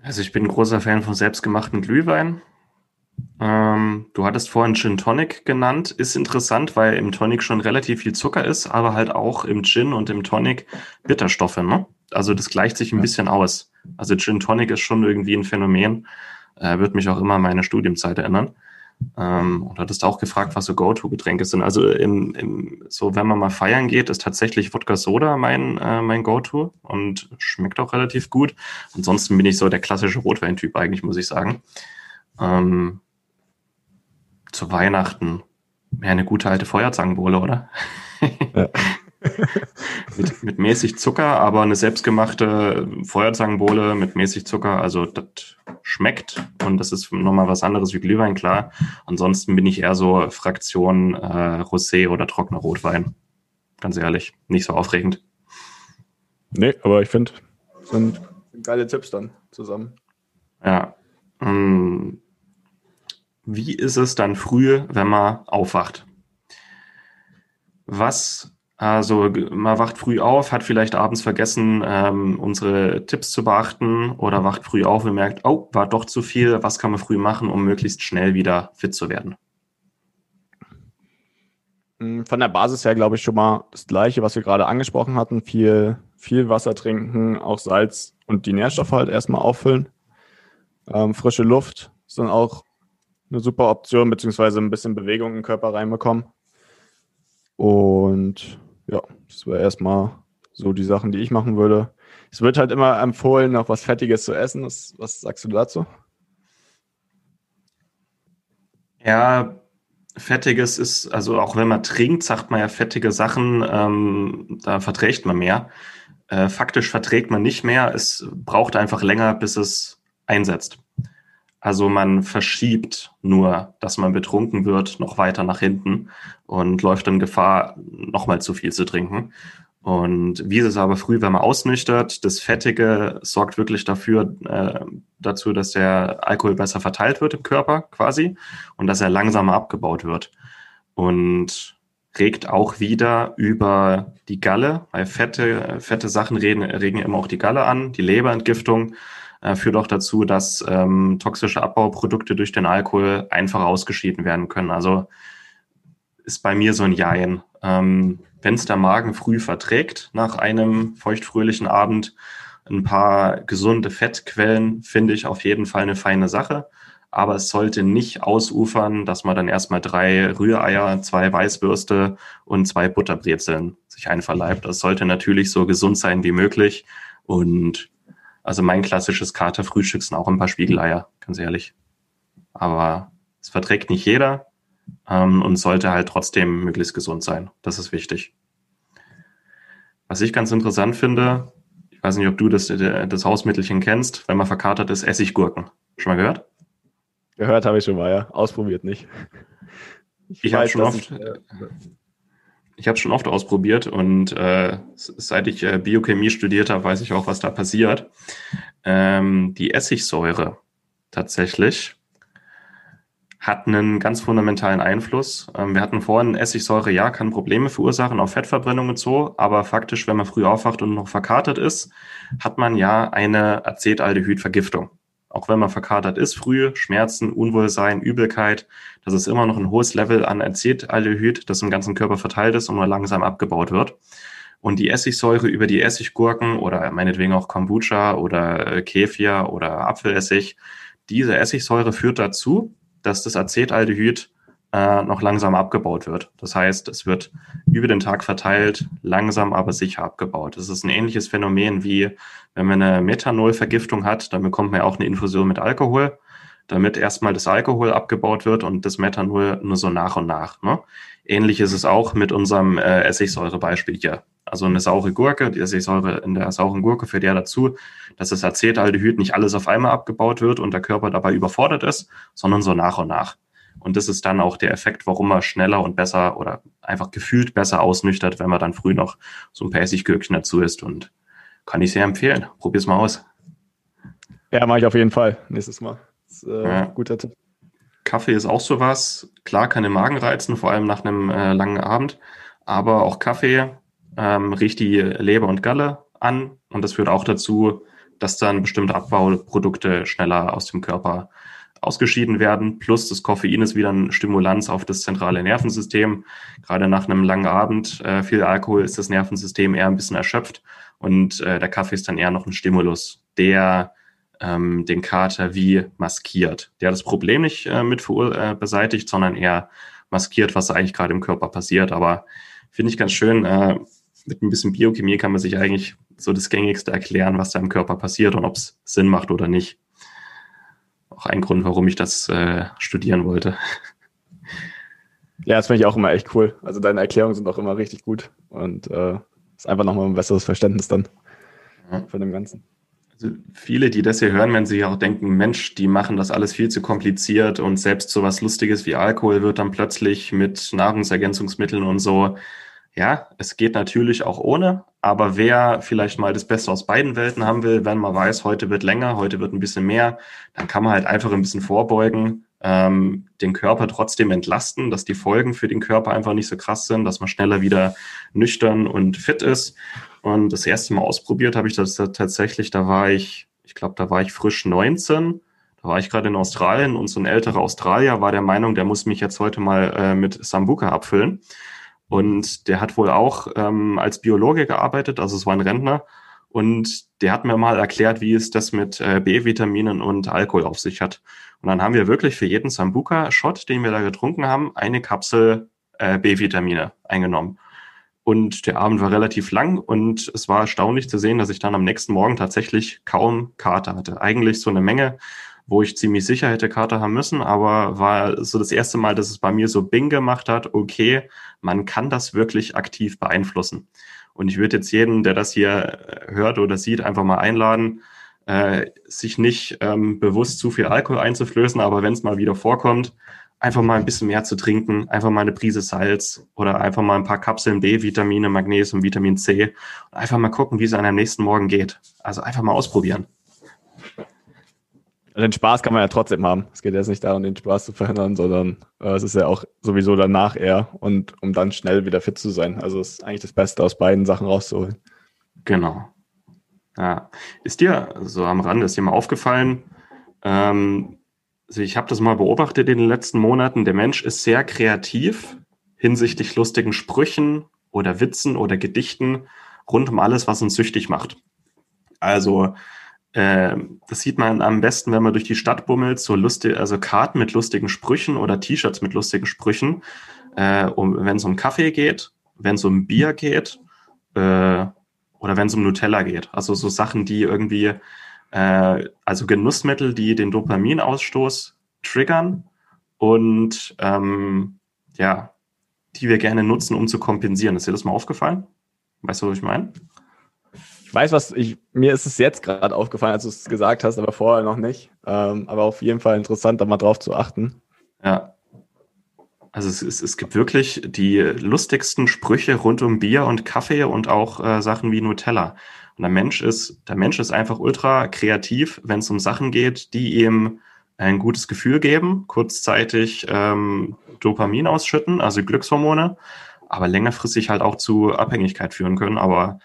Also ich bin ein großer Fan von selbstgemachten Glühwein. Ähm, du hattest vorhin Gin Tonic genannt. Ist interessant, weil im Tonic schon relativ viel Zucker ist, aber halt auch im Gin und im Tonic Bitterstoffe. Ne? Also das gleicht sich ein ja. bisschen aus. Also Gin Tonic ist schon irgendwie ein Phänomen. Äh, wird mich auch immer an meine Studienzeit erinnern. Ähm, und hattest auch gefragt, was so Go-To-Getränke sind. Also im, im, so, wenn man mal feiern geht, ist tatsächlich Wodka Soda mein, äh, mein Go-To und schmeckt auch relativ gut. Ansonsten bin ich so der klassische Rotweintyp eigentlich, muss ich sagen. Ähm, zu Weihnachten mehr eine gute alte Feuerzangenbowle, oder? Ja. mit, mit mäßig Zucker, aber eine selbstgemachte Feuerzangenbowle mit mäßig Zucker, also das schmeckt und das ist nochmal was anderes wie Glühwein, klar. Ansonsten bin ich eher so Fraktion äh, Rosé oder trockener Rotwein. Ganz ehrlich, nicht so aufregend. Nee, aber ich finde, sind geile Tipps dann zusammen. Ja. Hm. Wie ist es dann früh, wenn man aufwacht? Was also man wacht früh auf, hat vielleicht abends vergessen, ähm, unsere Tipps zu beachten oder wacht früh auf und merkt, oh, war doch zu viel. Was kann man früh machen, um möglichst schnell wieder fit zu werden? Hm, von der Basis her glaube ich schon mal das Gleiche, was wir gerade angesprochen hatten. Viel, viel Wasser trinken, auch Salz und die Nährstoffe halt erstmal auffüllen. Ähm, frische Luft dann auch eine super Option, beziehungsweise ein bisschen Bewegung den Körper reinbekommen. Und ja, das wäre erstmal so die Sachen, die ich machen würde. Es wird halt immer empfohlen, noch was Fettiges zu essen. Was, was sagst du dazu? Ja, Fettiges ist, also auch wenn man trinkt, sagt man ja fettige Sachen, ähm, da verträgt man mehr. Äh, faktisch verträgt man nicht mehr. Es braucht einfach länger, bis es einsetzt. Also man verschiebt nur, dass man betrunken wird, noch weiter nach hinten und läuft in Gefahr, nochmal zu viel zu trinken. Und wie ist es aber früh, wenn man ausnüchtert? Das Fettige sorgt wirklich dafür, äh, dazu, dass der Alkohol besser verteilt wird im Körper quasi und dass er langsamer abgebaut wird. Und regt auch wieder über die Galle, weil fette, fette Sachen regen, regen immer auch die Galle an, die Leberentgiftung äh, führt auch dazu, dass ähm, toxische Abbauprodukte durch den Alkohol einfach ausgeschieden werden können. Also ist bei mir so ein Jein. Ähm, Wenn es der Magen früh verträgt nach einem feuchtfröhlichen Abend, ein paar gesunde Fettquellen finde ich auf jeden Fall eine feine Sache. Aber es sollte nicht ausufern, dass man dann erstmal drei Rühreier, zwei Weißwürste und zwei Butterbrezeln sich einverleibt. Das sollte natürlich so gesund sein wie möglich. Und also mein klassisches Katerfrühstück sind auch ein paar Spiegeleier, ganz ehrlich. Aber es verträgt nicht jeder ähm, und sollte halt trotzdem möglichst gesund sein. Das ist wichtig. Was ich ganz interessant finde, ich weiß nicht, ob du das, das Hausmittelchen kennst, wenn man verkatert ist, Essiggurken. Schon mal gehört? Gehört habe ich schon mal, ja. Ausprobiert nicht. Ich, ich habe schon oft, ich, äh, ich habe schon oft ausprobiert und äh, seit ich äh, Biochemie studiert habe, weiß ich auch, was da passiert. Ähm, die Essigsäure tatsächlich hat einen ganz fundamentalen Einfluss. Ähm, wir hatten vorhin Essigsäure, ja, kann Probleme verursachen, auch Fettverbrennung und so, aber faktisch, wenn man früh aufwacht und noch verkatert ist, hat man ja eine Acetaldehydvergiftung auch wenn man verkatert ist, früh, Schmerzen, Unwohlsein, Übelkeit, das ist immer noch ein hohes Level an Acetaldehyd, das im ganzen Körper verteilt ist und nur langsam abgebaut wird. Und die Essigsäure über die Essiggurken oder meinetwegen auch Kombucha oder äh, Kefir oder Apfelessig, diese Essigsäure führt dazu, dass das Acetaldehyd äh, noch langsam abgebaut wird. Das heißt, es wird über den Tag verteilt, langsam aber sicher abgebaut. Das ist ein ähnliches Phänomen wie, wenn man eine Methanolvergiftung hat, dann bekommt man ja auch eine Infusion mit Alkohol, damit erstmal das Alkohol abgebaut wird und das Methanol nur so nach und nach. Ne? Ähnlich ist es auch mit unserem äh, Essigsäurebeispiel hier. Also eine saure Gurke, die Essigsäure in der sauren Gurke führt ja dazu, dass das Acetaldehyd nicht alles auf einmal abgebaut wird und der Körper dabei überfordert ist, sondern so nach und nach. Und das ist dann auch der Effekt, warum man schneller und besser oder einfach gefühlt besser ausnüchtert, wenn man dann früh noch so ein Persiggürkchen dazu isst. Und kann ich sehr empfehlen. Probier's mal aus. Ja, mache ich auf jeden Fall nächstes Mal. Das ist, äh, ja. Guter Tipp. Kaffee ist auch sowas. Klar kann den Magen reizen, vor allem nach einem äh, langen Abend. Aber auch Kaffee ähm, riecht die Leber und Galle an. Und das führt auch dazu, dass dann bestimmte Abbauprodukte schneller aus dem Körper ausgeschieden werden. Plus das Koffein ist wieder ein Stimulanz auf das zentrale Nervensystem. Gerade nach einem langen Abend äh, viel Alkohol ist das Nervensystem eher ein bisschen erschöpft und äh, der Kaffee ist dann eher noch ein Stimulus, der ähm, den Kater wie maskiert. Der das Problem nicht äh, mit äh, beseitigt, sondern eher maskiert, was eigentlich gerade im Körper passiert. Aber finde ich ganz schön, äh, mit ein bisschen Biochemie kann man sich eigentlich so das Gängigste erklären, was da im Körper passiert und ob es Sinn macht oder nicht. Auch ein Grund, warum ich das äh, studieren wollte. Ja, das finde ich auch immer echt cool. Also deine Erklärungen sind auch immer richtig gut und äh, ist einfach nochmal ein besseres Verständnis dann ja. von dem Ganzen. Also viele, die das hier hören, wenn sie auch denken, Mensch, die machen das alles viel zu kompliziert und selbst so was Lustiges wie Alkohol wird dann plötzlich mit Nahrungsergänzungsmitteln und so. Ja, es geht natürlich auch ohne, aber wer vielleicht mal das Beste aus beiden Welten haben will, wenn man weiß, heute wird länger, heute wird ein bisschen mehr, dann kann man halt einfach ein bisschen vorbeugen, ähm, den Körper trotzdem entlasten, dass die Folgen für den Körper einfach nicht so krass sind, dass man schneller wieder nüchtern und fit ist. Und das erste Mal ausprobiert habe ich das tatsächlich, da war ich, ich glaube, da war ich frisch 19. Da war ich gerade in Australien und so ein älterer Australier war der Meinung, der muss mich jetzt heute mal äh, mit Sambuka abfüllen. Und der hat wohl auch ähm, als Biologe gearbeitet, also es war ein Rentner. Und der hat mir mal erklärt, wie es das mit äh, B-Vitaminen und Alkohol auf sich hat. Und dann haben wir wirklich für jeden Sambuka-Shot, den wir da getrunken haben, eine Kapsel äh, B-Vitamine eingenommen. Und der Abend war relativ lang und es war erstaunlich zu sehen, dass ich dann am nächsten Morgen tatsächlich kaum Kater hatte. Eigentlich so eine Menge, wo ich ziemlich sicher hätte Kater haben müssen, aber war so das erste Mal, dass es bei mir so Bing gemacht hat, okay, man kann das wirklich aktiv beeinflussen. Und ich würde jetzt jeden, der das hier äh, hört oder sieht, einfach mal einladen, äh, sich nicht ähm, bewusst zu viel Alkohol einzuflößen, aber wenn es mal wieder vorkommt, einfach mal ein bisschen mehr zu trinken, einfach mal eine Prise Salz oder einfach mal ein paar Kapseln B-Vitamine, Magnesium, Vitamin C und einfach mal gucken, wie es einem nächsten Morgen geht. Also einfach mal ausprobieren. Den Spaß kann man ja trotzdem haben. Es geht jetzt nicht darum, den Spaß zu verhindern, sondern äh, es ist ja auch sowieso danach eher und um dann schnell wieder fit zu sein. Also es ist eigentlich das Beste aus beiden Sachen rauszuholen. Genau. Ja. Ist dir so am Rande, ist dir mal aufgefallen, ähm, also ich habe das mal beobachtet in den letzten Monaten, der Mensch ist sehr kreativ hinsichtlich lustigen Sprüchen oder Witzen oder Gedichten rund um alles, was uns süchtig macht. Also äh, das sieht man am besten, wenn man durch die Stadt bummelt, so lustig, also Karten mit lustigen Sprüchen oder T-Shirts mit lustigen Sprüchen, äh, um, wenn es um Kaffee geht, wenn es um Bier geht äh, oder wenn es um Nutella geht. Also so Sachen, die irgendwie, äh, also Genussmittel, die den Dopaminausstoß triggern und ähm, ja, die wir gerne nutzen, um zu kompensieren. Ist dir das mal aufgefallen? Weißt du, was ich meine? Ich weiß, was ich, mir ist es jetzt gerade aufgefallen, als du es gesagt hast, aber vorher noch nicht. Ähm, aber auf jeden Fall interessant, da mal drauf zu achten. Ja. Also es, es, es gibt wirklich die lustigsten Sprüche rund um Bier und Kaffee und auch äh, Sachen wie Nutella. Und der Mensch ist, der Mensch ist einfach ultra kreativ, wenn es um Sachen geht, die ihm ein gutes Gefühl geben, kurzzeitig ähm, Dopamin ausschütten, also Glückshormone, aber längerfristig halt auch zu Abhängigkeit führen können. Aber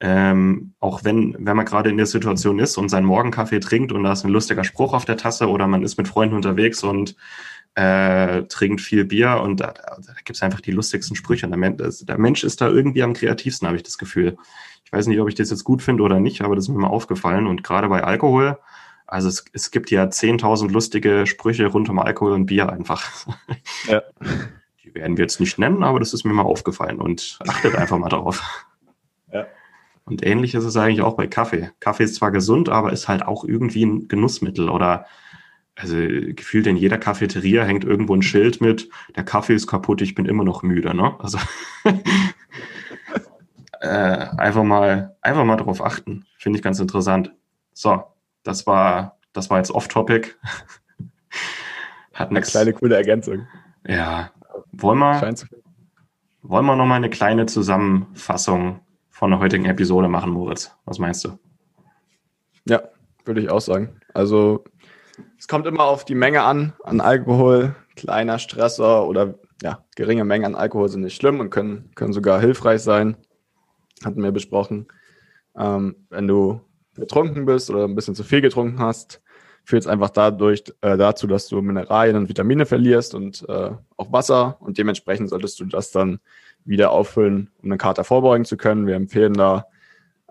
ähm, auch wenn, wenn man gerade in der Situation ist und seinen Morgenkaffee trinkt und da ist ein lustiger Spruch auf der Tasse oder man ist mit Freunden unterwegs und äh, trinkt viel Bier und da, da gibt es einfach die lustigsten Sprüche. Und der, Mensch, der Mensch ist da irgendwie am kreativsten, habe ich das Gefühl. Ich weiß nicht, ob ich das jetzt gut finde oder nicht, aber das ist mir mal aufgefallen. Und gerade bei Alkohol, also es, es gibt ja 10.000 lustige Sprüche rund um Alkohol und Bier einfach. Ja. Die werden wir jetzt nicht nennen, aber das ist mir mal aufgefallen und achtet einfach mal darauf. Und ähnlich ist es eigentlich auch bei Kaffee. Kaffee ist zwar gesund, aber ist halt auch irgendwie ein Genussmittel oder also gefühlt in jeder Cafeteria hängt irgendwo ein Schild mit, der Kaffee ist kaputt, ich bin immer noch müde, ne? Also äh, einfach mal, einfach mal drauf achten. Finde ich ganz interessant. So, das war, das war jetzt off-topic. Hat eine kleine coole Ergänzung. Ja. Wollen wir, wollen wir nochmal eine kleine Zusammenfassung von der heutigen Episode machen, Moritz. Was meinst du? Ja, würde ich auch sagen. Also es kommt immer auf die Menge an, an Alkohol. Kleiner Stresser oder ja, geringe Mengen an Alkohol sind nicht schlimm und können, können sogar hilfreich sein. Hatten wir besprochen. Ähm, wenn du betrunken bist oder ein bisschen zu viel getrunken hast, führt es einfach dadurch äh, dazu, dass du Mineralien und Vitamine verlierst und äh, auch Wasser und dementsprechend solltest du das dann wieder auffüllen, um einen Kater vorbeugen zu können. Wir empfehlen da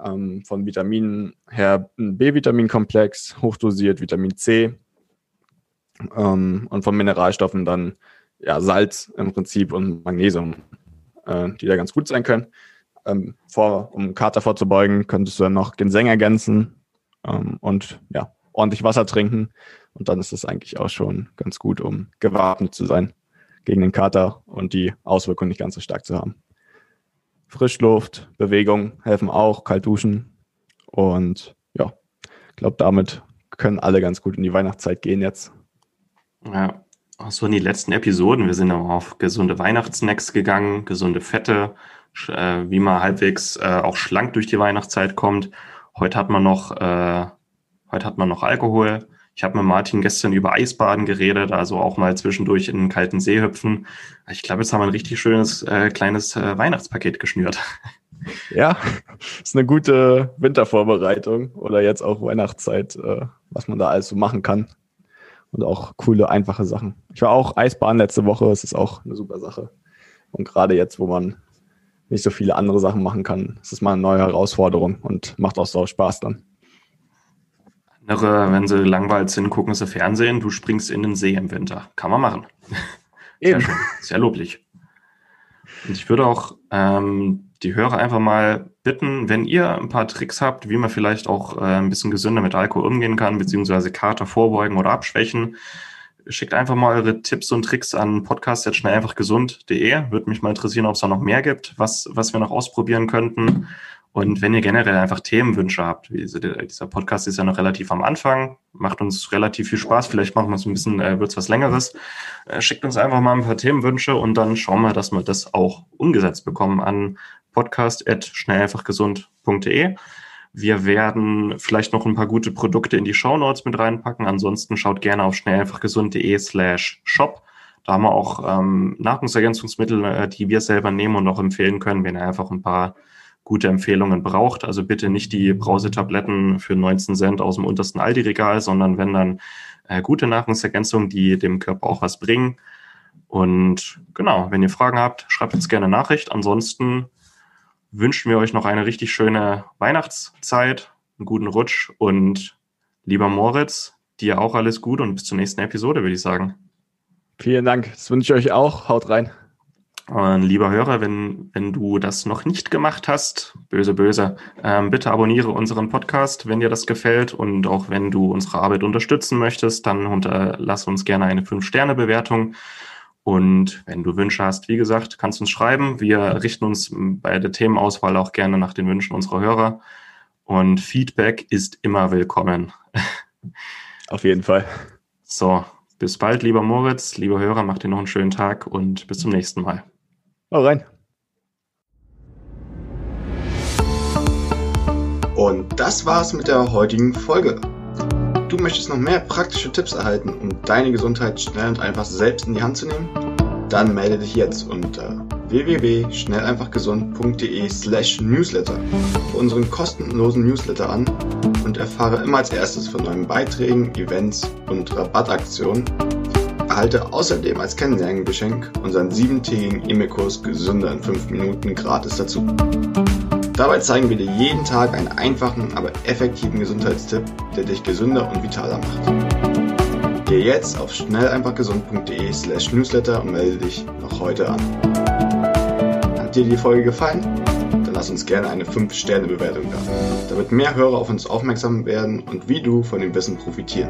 ähm, von Vitaminen her einen B-Vitaminkomplex, hochdosiert Vitamin C ähm, und von Mineralstoffen dann ja, Salz im Prinzip und Magnesium, äh, die da ganz gut sein können. Ähm, vor, um Kater vorzubeugen, könntest du dann noch Ginseng ergänzen ähm, und ja, ordentlich Wasser trinken. Und dann ist es eigentlich auch schon ganz gut, um gewappnet zu sein gegen den Kater und die Auswirkungen nicht ganz so stark zu haben. Frischluft, Bewegung helfen auch, kalt duschen. Und ja, ich glaube, damit können alle ganz gut in die Weihnachtszeit gehen jetzt. Ja, so in die letzten Episoden. Wir sind auch auf gesunde Weihnachtssnacks gegangen, gesunde Fette, äh, wie man halbwegs äh, auch schlank durch die Weihnachtszeit kommt. Heute hat man noch, äh, heute hat man noch Alkohol. Ich habe mit Martin gestern über Eisbaden geredet, also auch mal zwischendurch in einen kalten See hüpfen. Ich glaube, jetzt haben wir ein richtig schönes äh, kleines äh, Weihnachtspaket geschnürt. Ja, ist eine gute Wintervorbereitung oder jetzt auch Weihnachtszeit, äh, was man da alles so machen kann. Und auch coole, einfache Sachen. Ich war auch Eisbahn letzte Woche, es ist auch eine super Sache. Und gerade jetzt, wo man nicht so viele andere Sachen machen kann, ist es mal eine neue Herausforderung und macht auch so Spaß dann. Andere, wenn sie langweilig sind, gucken sie Fernsehen, du springst in den See im Winter. Kann man machen. Eben. Sehr schön, sehr loblich. Und ich würde auch ähm, die Hörer einfach mal bitten, wenn ihr ein paar Tricks habt, wie man vielleicht auch äh, ein bisschen gesünder mit Alkohol umgehen kann, beziehungsweise Kater vorbeugen oder abschwächen, schickt einfach mal eure Tipps und Tricks an podcast.schnelleinfachgesund.de. Würde mich mal interessieren, ob es da noch mehr gibt, was, was wir noch ausprobieren könnten. Und wenn ihr generell einfach Themenwünsche habt, dieser Podcast ist ja noch relativ am Anfang, macht uns relativ viel Spaß, vielleicht machen wir es ein bisschen, äh, wird es was längeres, äh, schickt uns einfach mal ein paar Themenwünsche und dann schauen wir, dass wir das auch umgesetzt bekommen an podcast.schnelleinfachgesund.de. Wir werden vielleicht noch ein paar gute Produkte in die Show Notes mit reinpacken. Ansonsten schaut gerne auf schnelleinfachgesund.de slash shop. Da haben wir auch ähm, Nahrungsergänzungsmittel, äh, die wir selber nehmen und auch empfehlen können, wenn ihr einfach ein paar gute Empfehlungen braucht. Also bitte nicht die Brausetabletten für 19 Cent aus dem untersten Aldi-Regal, sondern wenn dann äh, gute Nahrungsergänzungen, die dem Körper auch was bringen. Und genau, wenn ihr Fragen habt, schreibt uns gerne Nachricht. Ansonsten wünschen wir euch noch eine richtig schöne Weihnachtszeit, einen guten Rutsch und lieber Moritz, dir auch alles gut und bis zur nächsten Episode, würde ich sagen. Vielen Dank. Das wünsche ich euch auch. Haut rein. Und lieber Hörer, wenn, wenn du das noch nicht gemacht hast, böse, böse, ähm, bitte abonniere unseren Podcast, wenn dir das gefällt. Und auch wenn du unsere Arbeit unterstützen möchtest, dann unterlass uns gerne eine 5-Sterne-Bewertung. Und wenn du Wünsche hast, wie gesagt, kannst du uns schreiben. Wir richten uns bei der Themenauswahl auch gerne nach den Wünschen unserer Hörer. Und Feedback ist immer willkommen. Auf jeden Fall. So, bis bald, lieber Moritz, lieber Hörer, mach dir noch einen schönen Tag und bis zum nächsten Mal. Hau rein. Und das war's mit der heutigen Folge. Du möchtest noch mehr praktische Tipps erhalten, um deine Gesundheit schnell und einfach selbst in die Hand zu nehmen? Dann melde dich jetzt unter www.schnelleinfachgesund.de slash newsletter für unseren kostenlosen Newsletter an und erfahre immer als erstes von neuen Beiträgen, Events und Rabattaktionen Erhalte außerdem als Kennenlerngeschenk unseren siebentägigen E-Mail-Kurs Gesünder in 5 Minuten gratis dazu. Dabei zeigen wir dir jeden Tag einen einfachen, aber effektiven Gesundheitstipp, der dich gesünder und vitaler macht. Gehe jetzt auf schnelleinfachgesund.de slash newsletter und melde dich noch heute an. Hat dir die Folge gefallen? Dann lass uns gerne eine 5-Sterne-Bewertung da, damit mehr Hörer auf uns aufmerksam werden und wie du von dem Wissen profitieren.